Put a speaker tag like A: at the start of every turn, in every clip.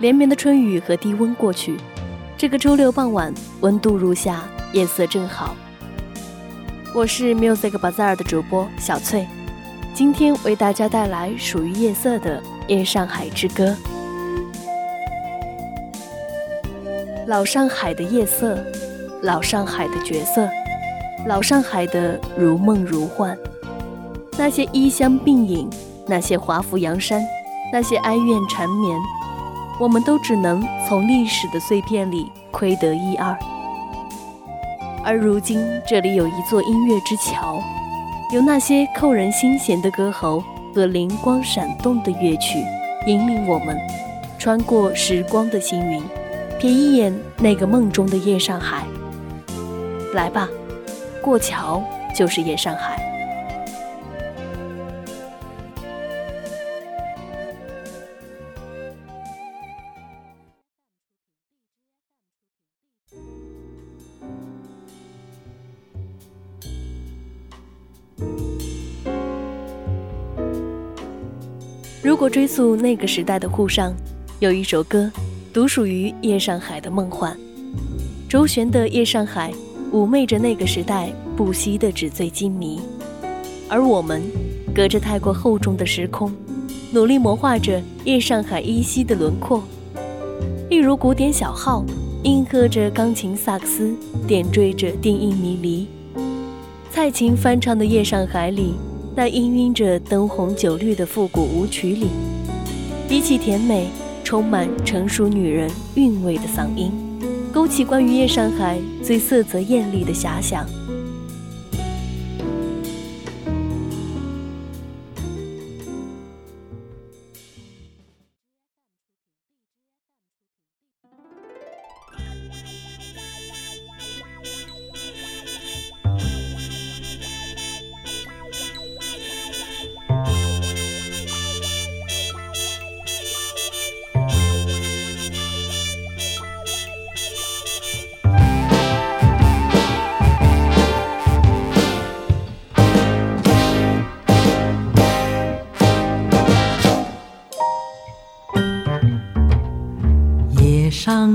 A: 连绵的春雨和低温过去，这个周六傍晚，温度如夏，夜色正好。我是 Music Bazaar 的主播小翠，今天为大家带来属于夜色的《夜上海之歌》。老上海的夜色，老上海的角色，老上海的如梦如幻，那些衣香鬓影，那些华服洋衫，那些哀怨缠绵。我们都只能从历史的碎片里窥得一二，而如今这里有一座音乐之桥，有那些扣人心弦的歌喉和灵光闪动的乐曲，引领我们穿过时光的星云，瞥一眼那个梦中的夜上海。来吧，过桥就是夜上海。如果追溯那个时代的沪上，有一首歌，独属于夜上海的梦幻。周璇的《夜上海》妩媚着那个时代不息的纸醉金迷，而我们隔着太过厚重的时空，努力魔化着夜上海依稀的轮廓。例如古典小号，应和着钢琴萨克斯，点缀着电音迷离。蔡琴翻唱的《夜上海》里。那氤氲着灯红酒绿的复古舞曲里，比起甜美、充满成熟女人韵味的嗓音，勾起关于夜上海最色泽艳丽的遐想。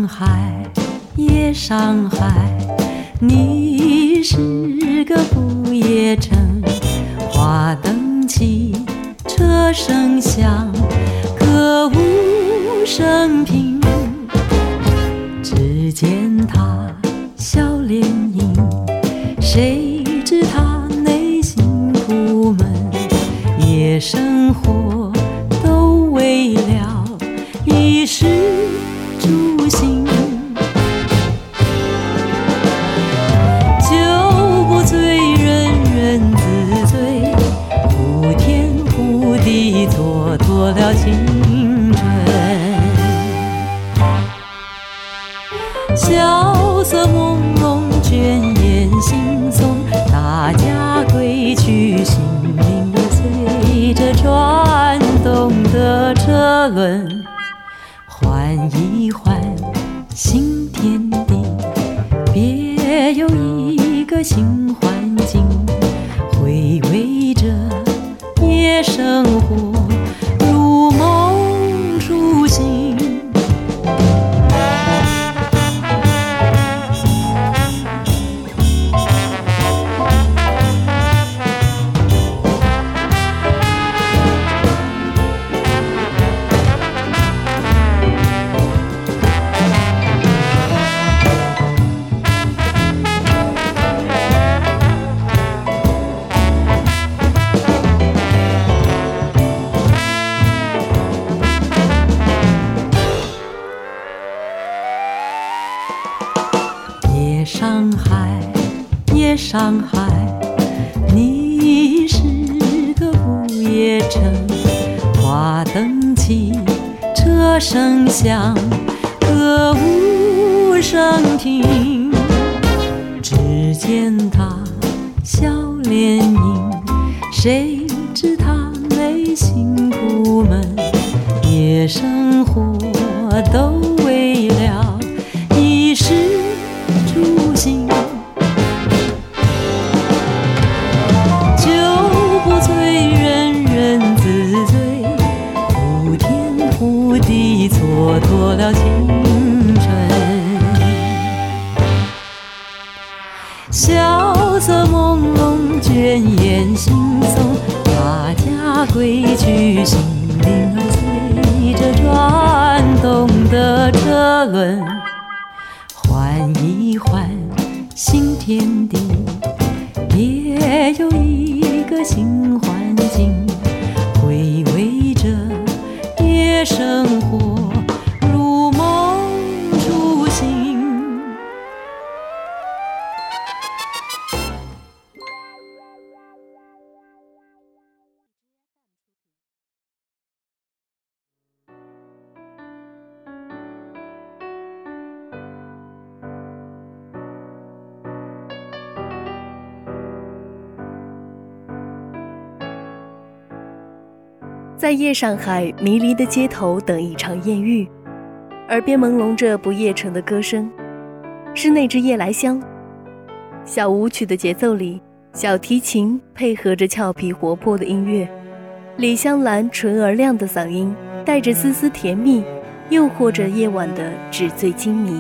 B: 海，夜上海，你是个不夜城。花灯起，车声响，歌舞升平。车轮。一换新天地，别有一个新环境，回味着夜生活。谁知他内心苦闷？夜生活都
A: 在夜上海迷离的街头等一场艳遇，耳边朦胧着不夜城的歌声，是那支夜来香。小舞曲的节奏里，小提琴配合着俏皮活泼的音乐，李香兰纯而亮的嗓音带着丝丝甜蜜，诱惑着夜晚的纸醉金迷。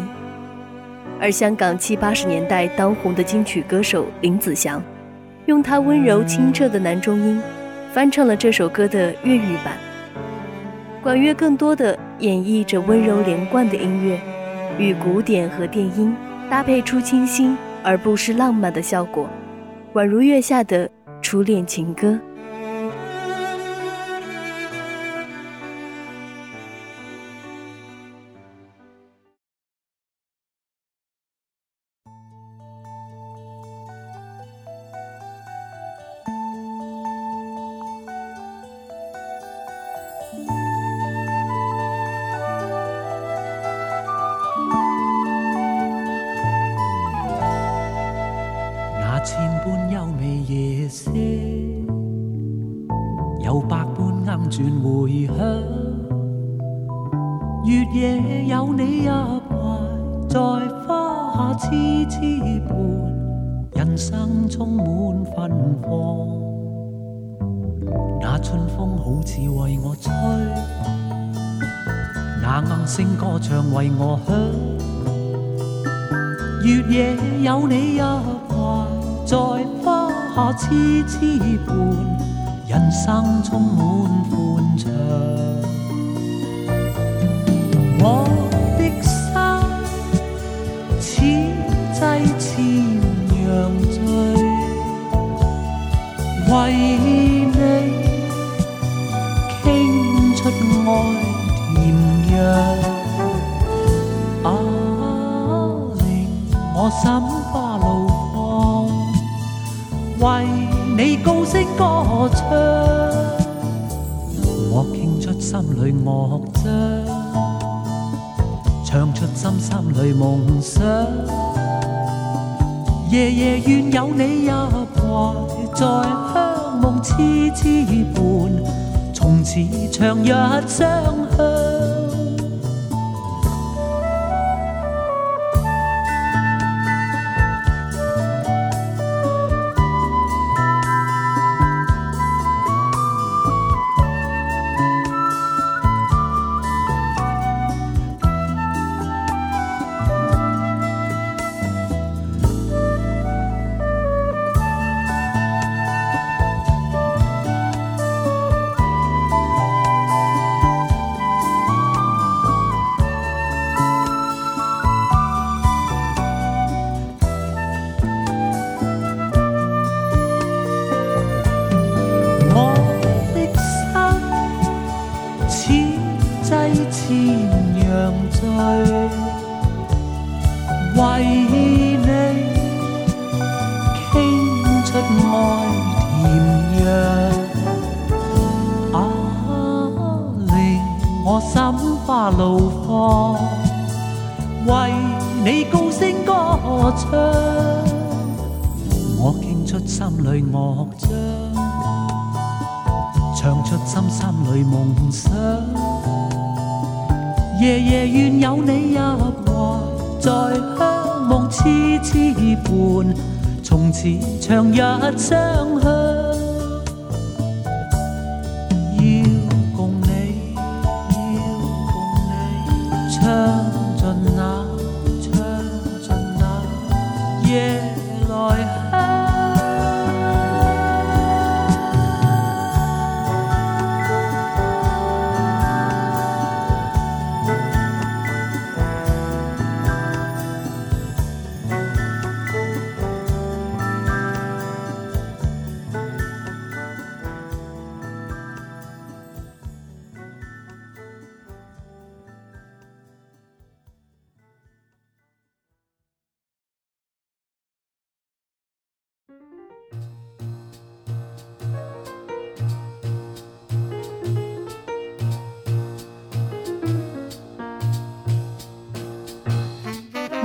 A: 而香港七八十年代当红的金曲歌手林子祥，用他温柔清澈的男中音。翻唱了这首歌的粤语版，管乐更多的演绎着温柔连贯的音乐，与古典和电音搭配出清新而不失浪漫的效果，宛如月下的初恋情歌。
C: 回响，月夜有你入怀，在花下痴痴伴，人生充满芬芳。那春风好似为我吹，那暗声歌唱为我响。月夜有你入怀，在花下痴痴伴。人生充满欢畅，我的心似祭前羊醉，为你倾出爱甜药，啊，令我心花怒放，为你高声歌。唱，心里乐章，唱出心心里梦想。夜夜愿有你入怀，在香梦痴痴伴，从此长日相向。心花怒放，为你高声歌唱，我倾出心里乐章，唱出心心里梦想。夜夜愿有你入怀，在香梦痴痴伴，从此长日相向。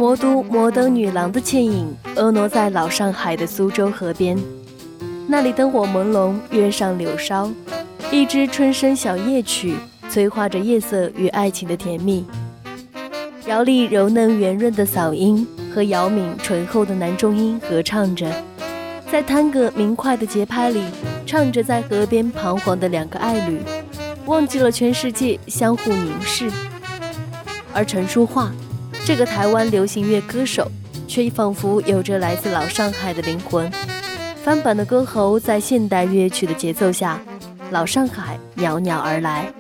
A: 魔都摩登女郎的倩影婀娜在老上海的苏州河边，那里灯火朦胧，月上柳梢，一支春声小夜曲催化着夜色与爱情的甜蜜。姚丽柔嫩圆润的嗓音和姚敏醇厚的男中音合唱着，在探戈明快的节拍里，唱着在河边彷徨的两个爱侣，忘记了全世界，相互凝视。而陈淑桦。这个台湾流行乐歌手，却仿佛有着来自老上海的灵魂。翻版的歌喉在现代乐曲的节奏下，老上海袅袅而来。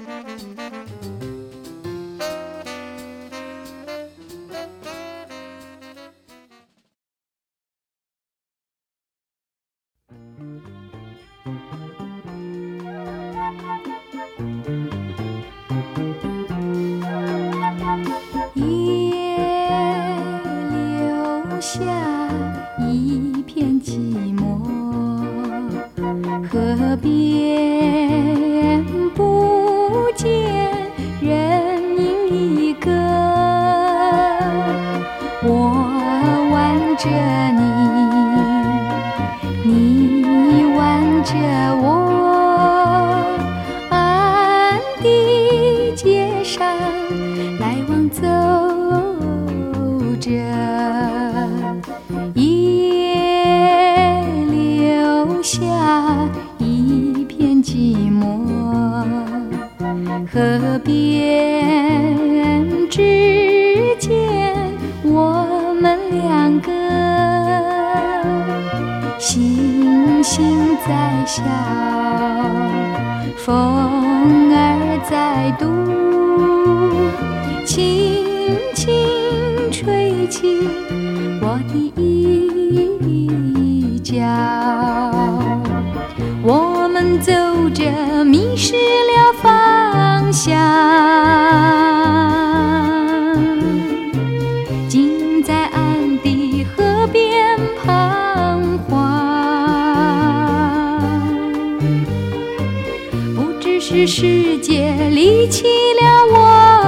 D: 在岸的河边彷徨。不知是世界离弃了我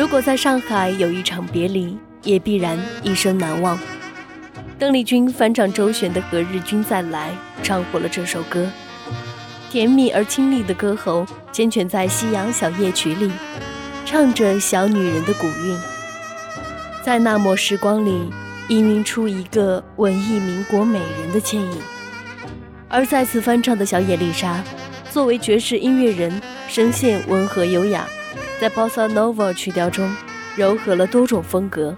A: 如果在上海有一场别离，也必然一生难忘。邓丽君翻唱周璇的《何日君再来》，唱火了这首歌。甜蜜而清丽的歌喉，缱绻在夕阳小夜曲里，唱着小女人的古韵，在那抹时光里，氤氲出一个文艺民国美人的倩影。而再次翻唱的小野丽莎，作为爵士音乐人，声线温和优雅。在 Bossa Nova 曲调中，糅合了多种风格。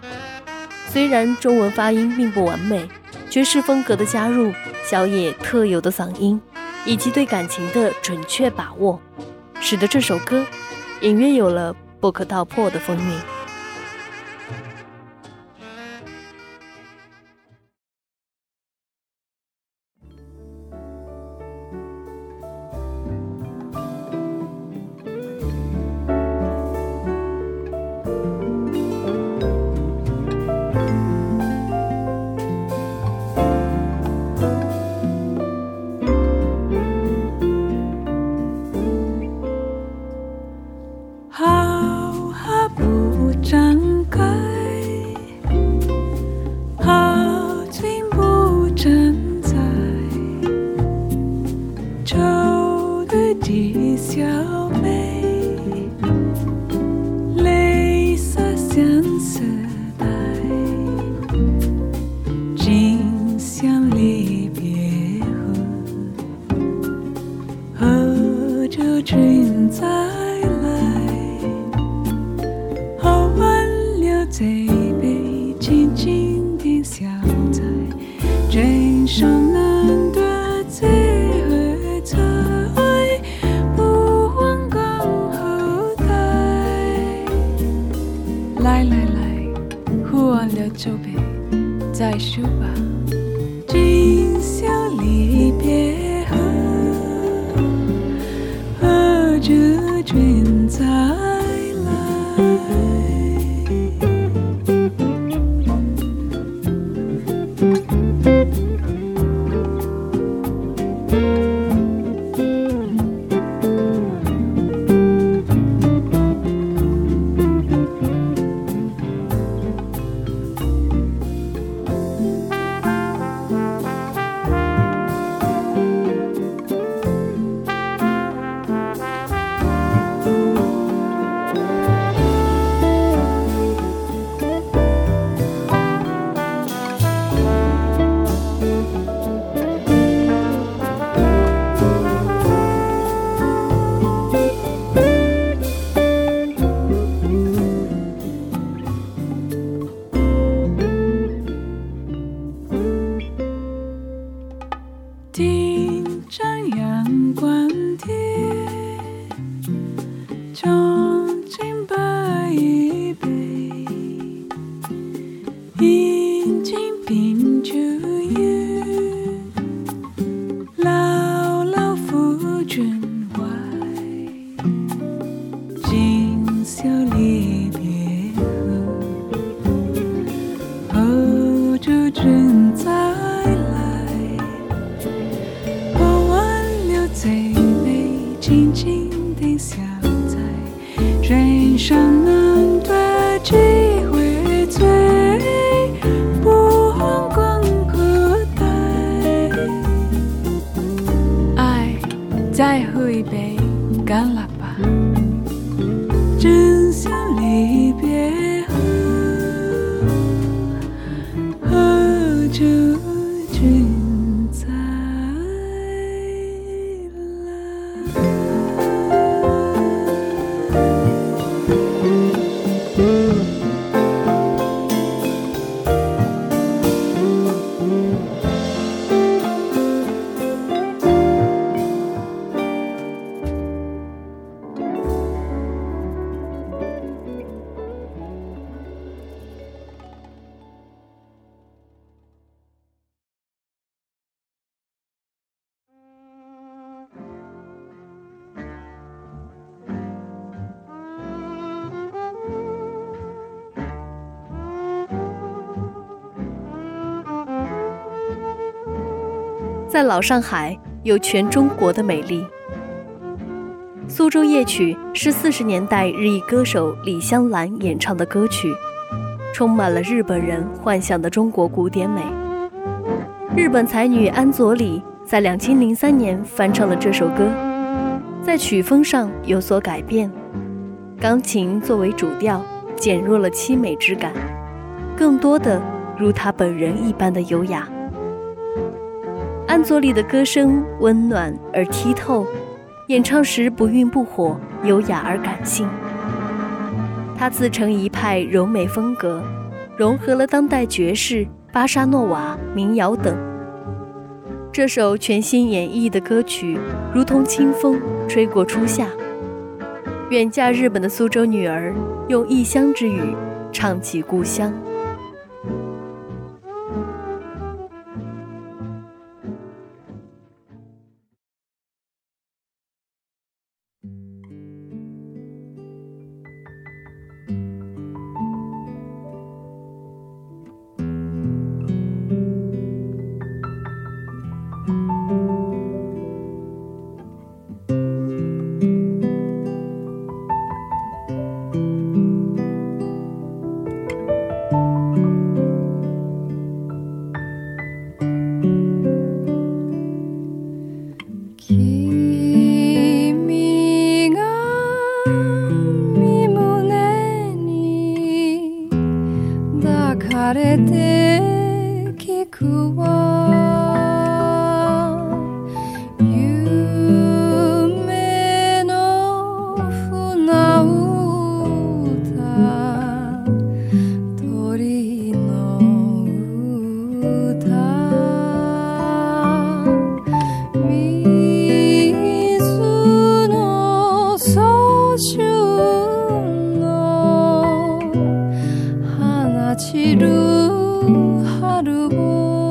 A: 虽然中文发音并不完美，爵士风格的加入，小野特有的嗓音，以及对感情的准确把握，使得这首歌隐约有了不可道破的风韵。
E: Bye.
A: 在老上海有全中国的美丽。苏州夜曲是四十年代日裔歌手李香兰演唱的歌曲，充满了日本人幻想的中国古典美。日本才女安佐里在两千零三年翻唱了这首歌，在曲风上有所改变，钢琴作为主调，减弱了凄美之感，更多的如她本人一般的优雅。安佐里的歌声温暖而剔透，演唱时不愠不火，优雅而感性。她自成一派柔美风格，融合了当代爵士、巴沙诺瓦、民谣等。这首全新演绎的歌曲，如同清风吹过初夏。远嫁日本的苏州女儿，用异乡之语唱起故乡。
D: 지루하루 보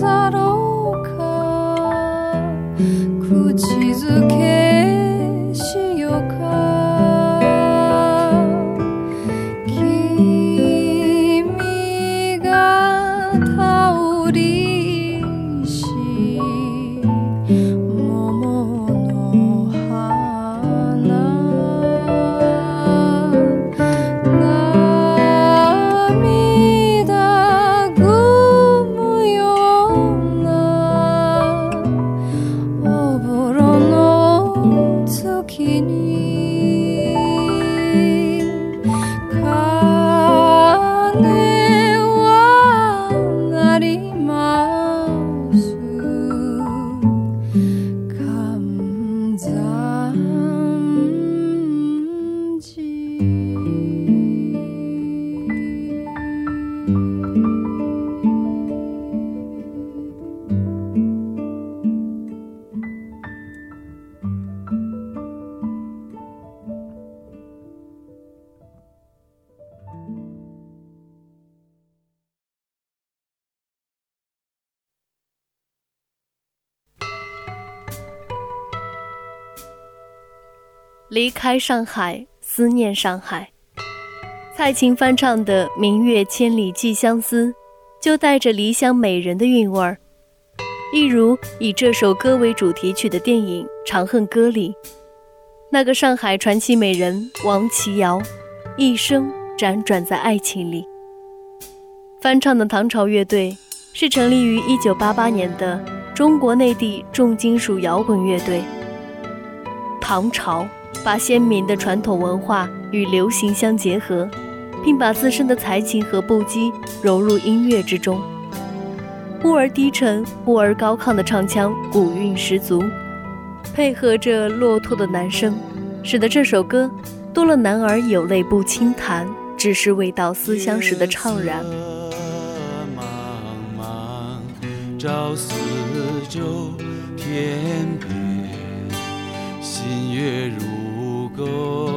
D: だろうか。口づけ
A: 离开上海，思念上海。蔡琴翻唱的《明月千里寄相思》，就带着离乡美人的韵味儿。一如以这首歌为主题曲的电影《长恨歌》里，那个上海传奇美人王琦瑶，一生辗转在爱情里。翻唱的唐朝乐队是成立于1988年的中国内地重金属摇滚乐队。唐朝把鲜明的传统文化与流行相结合，并把自身的才情和不羁融入音乐之中。忽而低沉，忽而高亢的唱腔，古韵十足，配合着骆驼的男声，使得这首歌多了男儿有泪不轻弹，只是未到思乡时的怅然。
F: 茫茫朝四周，天边新月如
B: go.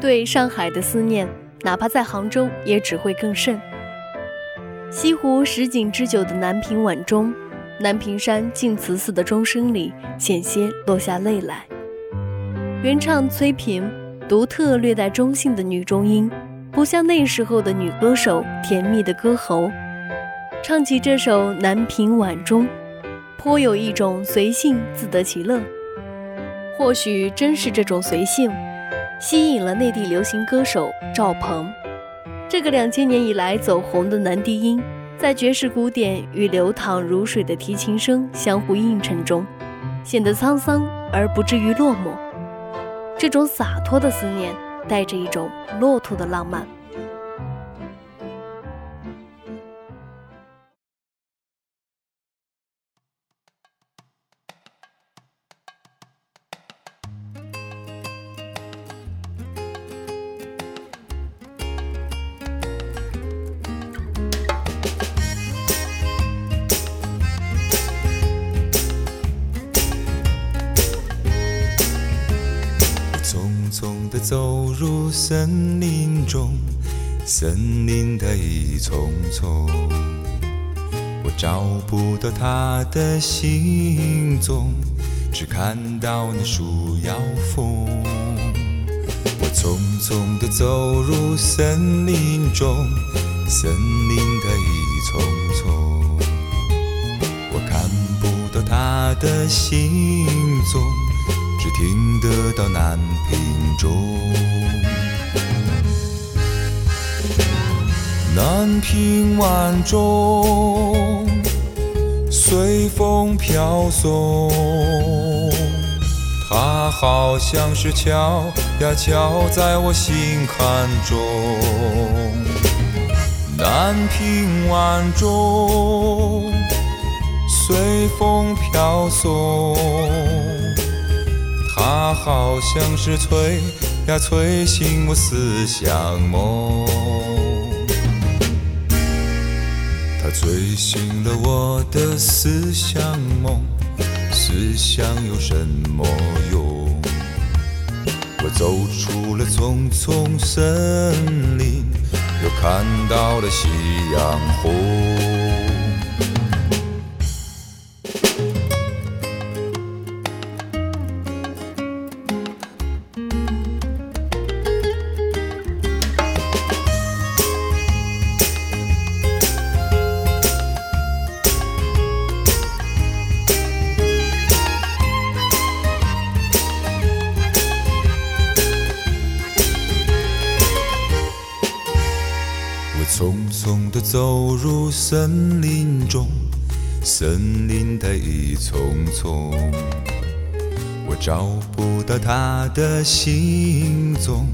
A: 对上海的思念，哪怕在杭州，也只会更甚。西湖十景之九的南屏晚钟，南屏山净慈寺的钟声里，险些落下泪来。原唱崔萍，独特略带中性的女中音，不像那时候的女歌手甜蜜的歌喉，唱起这首《南屏晚钟》，颇有一种随性自得其乐。或许正是这种随性。吸引了内地流行歌手赵鹏，这个两千年以来走红的男低音，在爵士古典与流淌如水的提琴声相互映衬中，显得沧桑而不至于落寞。这种洒脱的思念，带着一种骆驼的浪漫。
G: 走入森林中，森林的一丛丛，我找不到他的行踪，只看到那树摇风。我匆匆地走入森林中，森林的一丛丛，我看不到他的行踪。只听得到南屏钟，南屏晚钟随风飘送，它好像是敲呀敲在我心坎中。南屏晚钟随风飘送。它好像是催呀催醒我思乡梦，它催醒了我的思乡梦。思乡有什么用？我走出了丛丛森林，又看到了夕阳红。森林中，森林它一丛丛，我找不到它的行踪，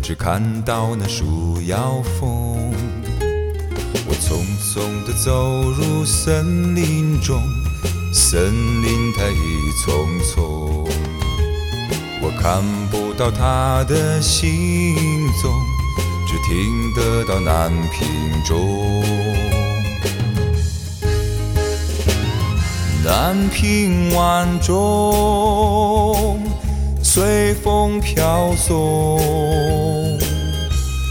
G: 只看到那树摇风。我匆匆地走入森林中，森林它一丛丛，我看不到它的行踪。只听得到南屏钟，南屏晚钟随风飘送，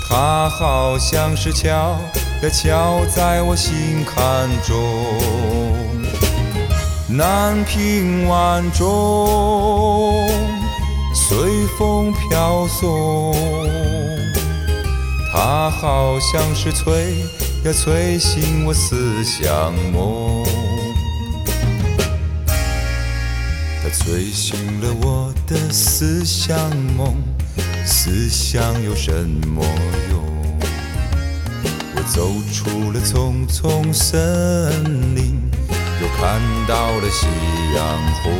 G: 它好像是敲呀敲在我心坎中。南屏晚钟随风飘送。它好像是催呀催醒我思乡梦，它催醒了我的思乡梦。思乡有什么用？我走出了丛丛森林，又看到了夕阳红，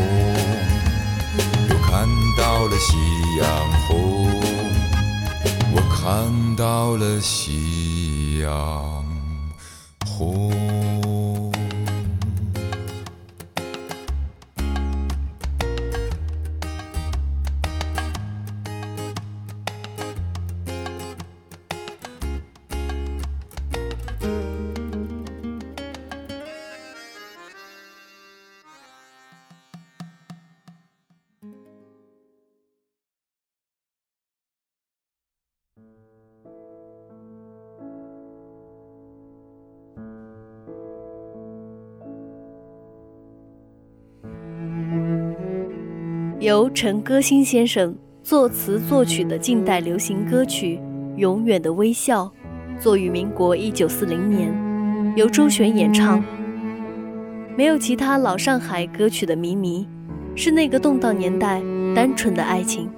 G: 又看到了夕阳红。我看到了夕阳红。
A: 由陈歌辛先生作词作曲的近代流行歌曲《永远的微笑》，作于民国一九四零年，由周璇演唱。没有其他老上海歌曲的靡靡，是那个动荡年代单纯的爱情。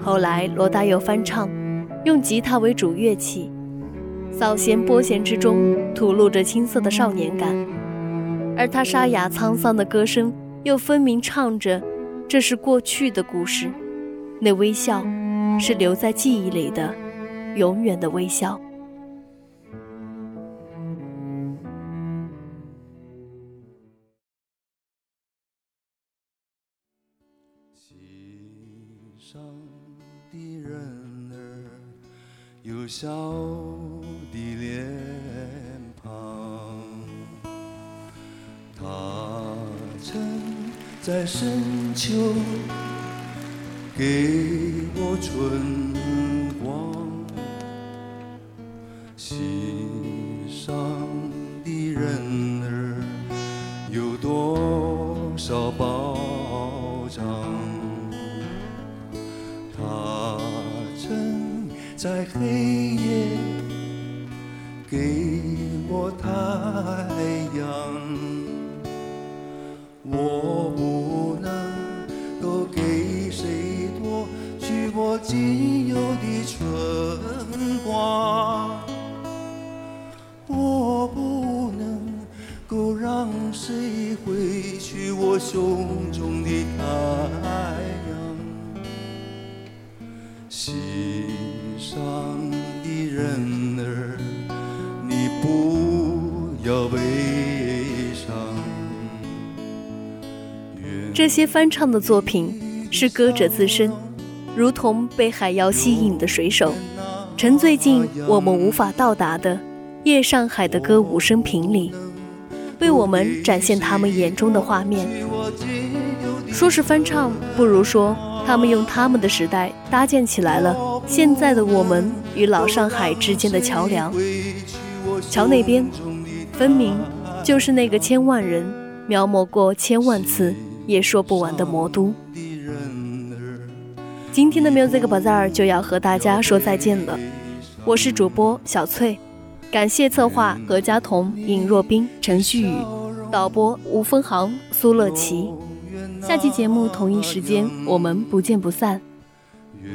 A: 后来罗大佑翻唱，用吉他为主乐器，扫弦拨弦之中吐露着青涩的少年感，而他沙哑沧桑的歌声又分明唱着。这是过去的故事，那微笑是留在记忆里的，永远的微笑。
F: 心上的人儿有笑的脸在深秋，给我春。挥去我胸中的太阳，心上的人儿，你不要悲伤。
A: 这些翻唱的作品是歌者自身，如同被海妖吸引的水手，沉醉进我们无法到达的夜上海的歌舞升平里，为我们展现他们眼中的画面。说是翻唱，不如说他们用他们的时代搭建起来了现在的我们与老上海之间的桥梁。桥那边，分明就是那个千万人描摹过千万次也说不完的魔都。今天的 Music Bazaar 就要和大家说再见了，我是主播小翠，感谢策划何家彤、尹若冰、陈旭宇，导播吴峰航、苏乐琪。下期节目同一时间，我们不见不散。
F: 愿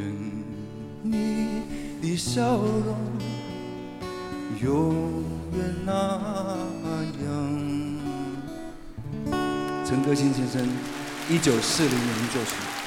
F: 你的笑容永远那样。陈歌辛先生，一九四零年作曲。